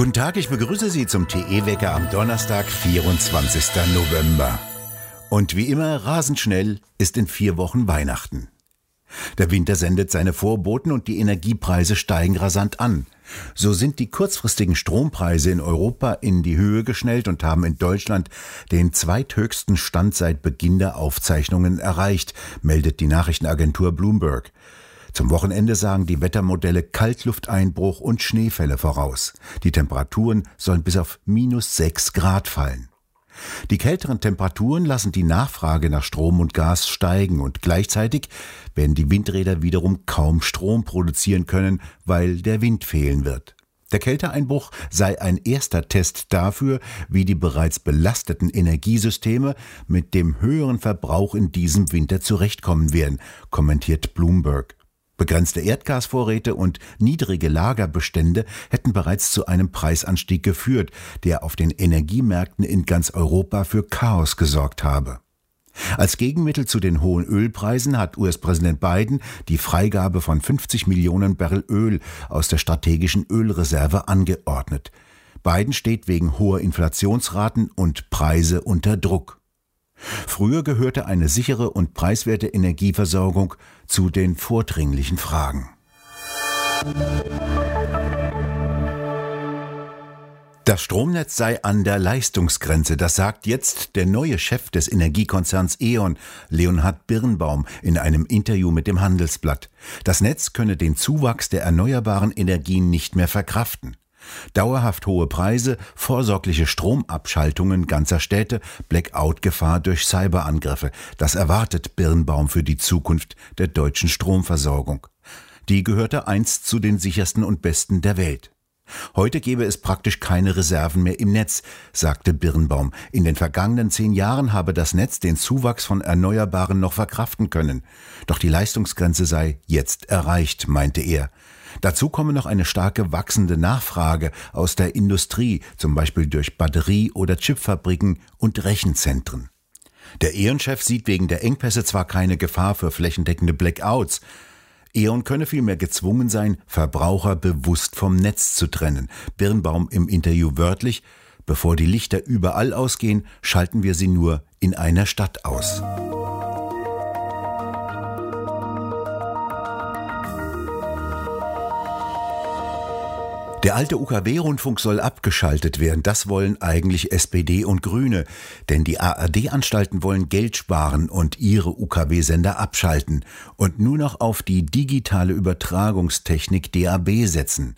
Guten Tag, ich begrüße Sie zum TE-Wecker am Donnerstag, 24. November. Und wie immer, rasend schnell ist in vier Wochen Weihnachten. Der Winter sendet seine Vorboten und die Energiepreise steigen rasant an. So sind die kurzfristigen Strompreise in Europa in die Höhe geschnellt und haben in Deutschland den zweithöchsten Stand seit Beginn der Aufzeichnungen erreicht, meldet die Nachrichtenagentur Bloomberg. Zum Wochenende sagen die Wettermodelle Kaltlufteinbruch und Schneefälle voraus. Die Temperaturen sollen bis auf minus sechs Grad fallen. Die kälteren Temperaturen lassen die Nachfrage nach Strom und Gas steigen und gleichzeitig werden die Windräder wiederum kaum Strom produzieren können, weil der Wind fehlen wird. Der Kälteeinbruch sei ein erster Test dafür, wie die bereits belasteten Energiesysteme mit dem höheren Verbrauch in diesem Winter zurechtkommen werden, kommentiert Bloomberg. Begrenzte Erdgasvorräte und niedrige Lagerbestände hätten bereits zu einem Preisanstieg geführt, der auf den Energiemärkten in ganz Europa für Chaos gesorgt habe. Als Gegenmittel zu den hohen Ölpreisen hat US-Präsident Biden die Freigabe von 50 Millionen Barrel Öl aus der strategischen Ölreserve angeordnet. Biden steht wegen hoher Inflationsraten und Preise unter Druck. Früher gehörte eine sichere und preiswerte Energieversorgung zu den vordringlichen Fragen. Das Stromnetz sei an der Leistungsgrenze, das sagt jetzt der neue Chef des Energiekonzerns E.ON, Leonhard Birnbaum, in einem Interview mit dem Handelsblatt. Das Netz könne den Zuwachs der erneuerbaren Energien nicht mehr verkraften. Dauerhaft hohe Preise, vorsorgliche Stromabschaltungen ganzer Städte, Blackout-Gefahr durch Cyberangriffe. Das erwartet Birnbaum für die Zukunft der deutschen Stromversorgung. Die gehörte einst zu den sichersten und besten der Welt. Heute gäbe es praktisch keine Reserven mehr im Netz, sagte Birnbaum. In den vergangenen zehn Jahren habe das Netz den Zuwachs von Erneuerbaren noch verkraften können. Doch die Leistungsgrenze sei jetzt erreicht, meinte er. Dazu komme noch eine starke wachsende Nachfrage aus der Industrie, zum Beispiel durch Batterie- oder Chipfabriken und Rechenzentren. Der E.ON-Chef sieht wegen der Engpässe zwar keine Gefahr für flächendeckende Blackouts, E.ON könne vielmehr gezwungen sein, Verbraucher bewusst vom Netz zu trennen. Birnbaum im Interview wörtlich, bevor die Lichter überall ausgehen, schalten wir sie nur in einer Stadt aus. Der alte UKW-Rundfunk soll abgeschaltet werden. Das wollen eigentlich SPD und Grüne. Denn die ARD-Anstalten wollen Geld sparen und ihre UKW-Sender abschalten und nur noch auf die digitale Übertragungstechnik DAB setzen.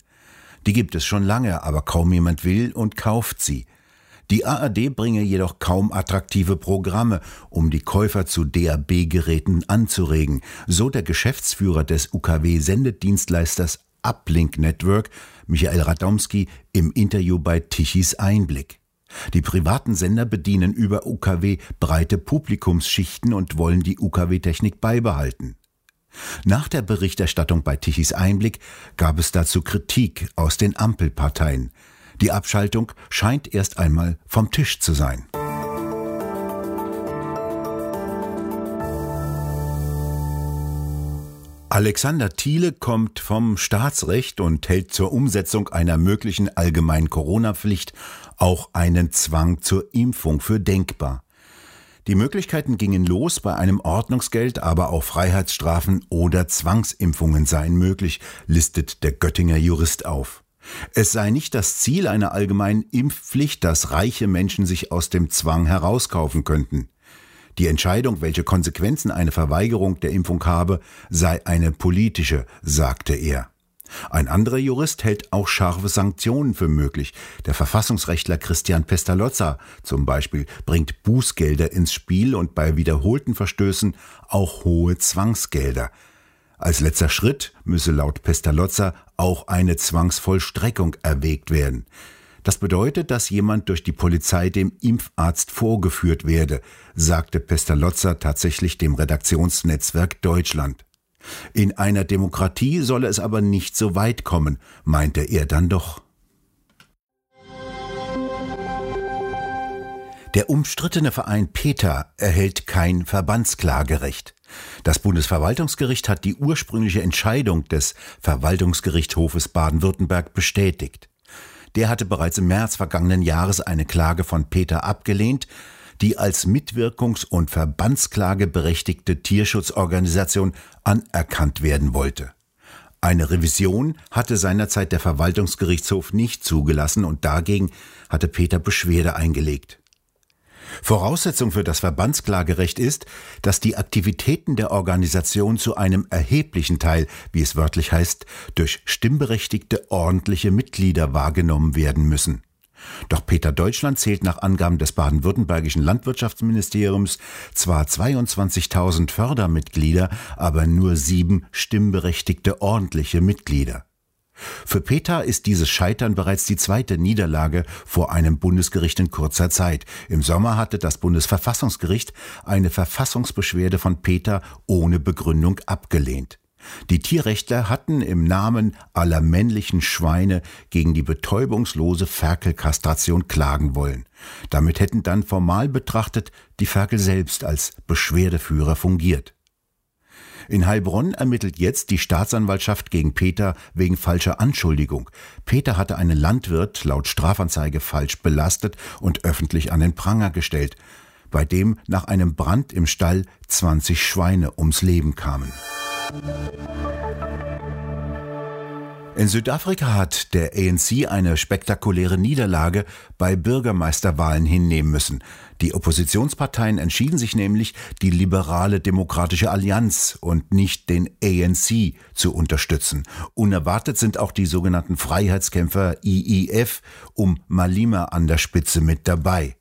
Die gibt es schon lange, aber kaum jemand will und kauft sie. Die ARD bringe jedoch kaum attraktive Programme, um die Käufer zu DAB-Geräten anzuregen, so der Geschäftsführer des UKW-Sendedienstleisters Uplink Network, Michael Radomski, im Interview bei Tichys Einblick. Die privaten Sender bedienen über UKW breite Publikumsschichten und wollen die UKW-Technik beibehalten. Nach der Berichterstattung bei Tichys Einblick gab es dazu Kritik aus den Ampelparteien. Die Abschaltung scheint erst einmal vom Tisch zu sein. Alexander Thiele kommt vom Staatsrecht und hält zur Umsetzung einer möglichen allgemeinen Corona-Pflicht auch einen Zwang zur Impfung für denkbar. Die Möglichkeiten gingen los, bei einem Ordnungsgeld aber auch Freiheitsstrafen oder Zwangsimpfungen seien möglich, listet der Göttinger Jurist auf. Es sei nicht das Ziel einer allgemeinen Impfpflicht, dass reiche Menschen sich aus dem Zwang herauskaufen könnten. Die Entscheidung, welche Konsequenzen eine Verweigerung der Impfung habe, sei eine politische, sagte er. Ein anderer Jurist hält auch scharfe Sanktionen für möglich. Der Verfassungsrechtler Christian Pestalozza zum Beispiel bringt Bußgelder ins Spiel und bei wiederholten Verstößen auch hohe Zwangsgelder. Als letzter Schritt müsse laut Pestalozza auch eine Zwangsvollstreckung erwägt werden. Das bedeutet, dass jemand durch die Polizei dem Impfarzt vorgeführt werde, sagte Pestalozza tatsächlich dem Redaktionsnetzwerk Deutschland. In einer Demokratie solle es aber nicht so weit kommen, meinte er dann doch. Der umstrittene Verein PETA erhält kein Verbandsklagerecht. Das Bundesverwaltungsgericht hat die ursprüngliche Entscheidung des Verwaltungsgerichtshofes Baden-Württemberg bestätigt. Der hatte bereits im März vergangenen Jahres eine Klage von Peter abgelehnt, die als Mitwirkungs- und Verbandsklage berechtigte Tierschutzorganisation anerkannt werden wollte. Eine Revision hatte seinerzeit der Verwaltungsgerichtshof nicht zugelassen und dagegen hatte Peter Beschwerde eingelegt. Voraussetzung für das Verbandsklagerecht ist, dass die Aktivitäten der Organisation zu einem erheblichen Teil, wie es wörtlich heißt, durch stimmberechtigte ordentliche Mitglieder wahrgenommen werden müssen. Doch Peter Deutschland zählt nach Angaben des baden-württembergischen Landwirtschaftsministeriums zwar 22.000 Fördermitglieder, aber nur sieben stimmberechtigte ordentliche Mitglieder. Für Peter ist dieses Scheitern bereits die zweite Niederlage vor einem Bundesgericht in kurzer Zeit. Im Sommer hatte das Bundesverfassungsgericht eine Verfassungsbeschwerde von Peter ohne Begründung abgelehnt. Die Tierrechtler hatten im Namen aller männlichen Schweine gegen die betäubungslose Ferkelkastration klagen wollen. Damit hätten dann formal betrachtet die Ferkel selbst als Beschwerdeführer fungiert. In Heilbronn ermittelt jetzt die Staatsanwaltschaft gegen Peter wegen falscher Anschuldigung. Peter hatte einen Landwirt laut Strafanzeige falsch belastet und öffentlich an den Pranger gestellt, bei dem nach einem Brand im Stall 20 Schweine ums Leben kamen. In Südafrika hat der ANC eine spektakuläre Niederlage bei Bürgermeisterwahlen hinnehmen müssen. Die Oppositionsparteien entschieden sich nämlich, die liberale Demokratische Allianz und nicht den ANC zu unterstützen. Unerwartet sind auch die sogenannten Freiheitskämpfer IIF um Malima an der Spitze mit dabei.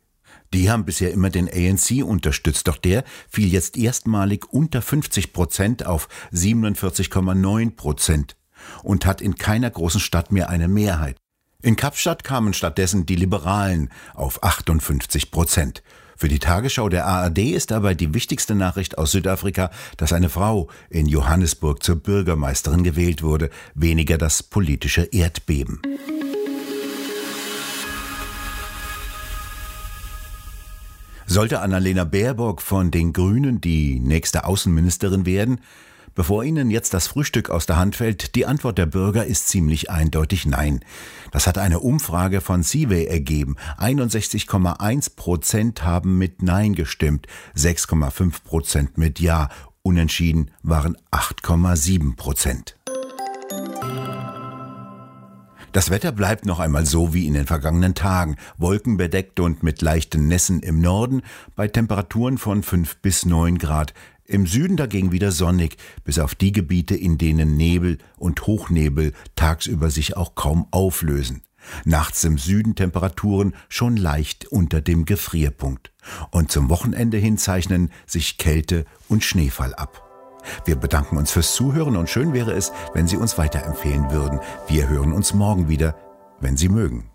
Die haben bisher immer den ANC unterstützt, doch der fiel jetzt erstmalig unter 50 Prozent auf 47,9 Prozent und hat in keiner großen Stadt mehr eine Mehrheit. In Kapstadt kamen stattdessen die Liberalen auf 58 Prozent. Für die Tagesschau der ARD ist dabei die wichtigste Nachricht aus Südafrika, dass eine Frau in Johannesburg zur Bürgermeisterin gewählt wurde, weniger das politische Erdbeben. Sollte Annalena Baerbock von den Grünen die nächste Außenministerin werden, Bevor Ihnen jetzt das Frühstück aus der Hand fällt, die Antwort der Bürger ist ziemlich eindeutig Nein. Das hat eine Umfrage von Seaway ergeben. 61,1 Prozent haben mit Nein gestimmt, 6,5 Prozent mit Ja. Unentschieden waren 8,7 Prozent. Das Wetter bleibt noch einmal so wie in den vergangenen Tagen, wolkenbedeckt und mit leichten Nässen im Norden, bei Temperaturen von 5 bis 9 Grad. Im Süden dagegen wieder sonnig, bis auf die Gebiete, in denen Nebel und Hochnebel tagsüber sich auch kaum auflösen. Nachts im Süden Temperaturen schon leicht unter dem Gefrierpunkt. Und zum Wochenende hin zeichnen sich Kälte und Schneefall ab. Wir bedanken uns fürs Zuhören und schön wäre es, wenn Sie uns weiterempfehlen würden. Wir hören uns morgen wieder, wenn Sie mögen.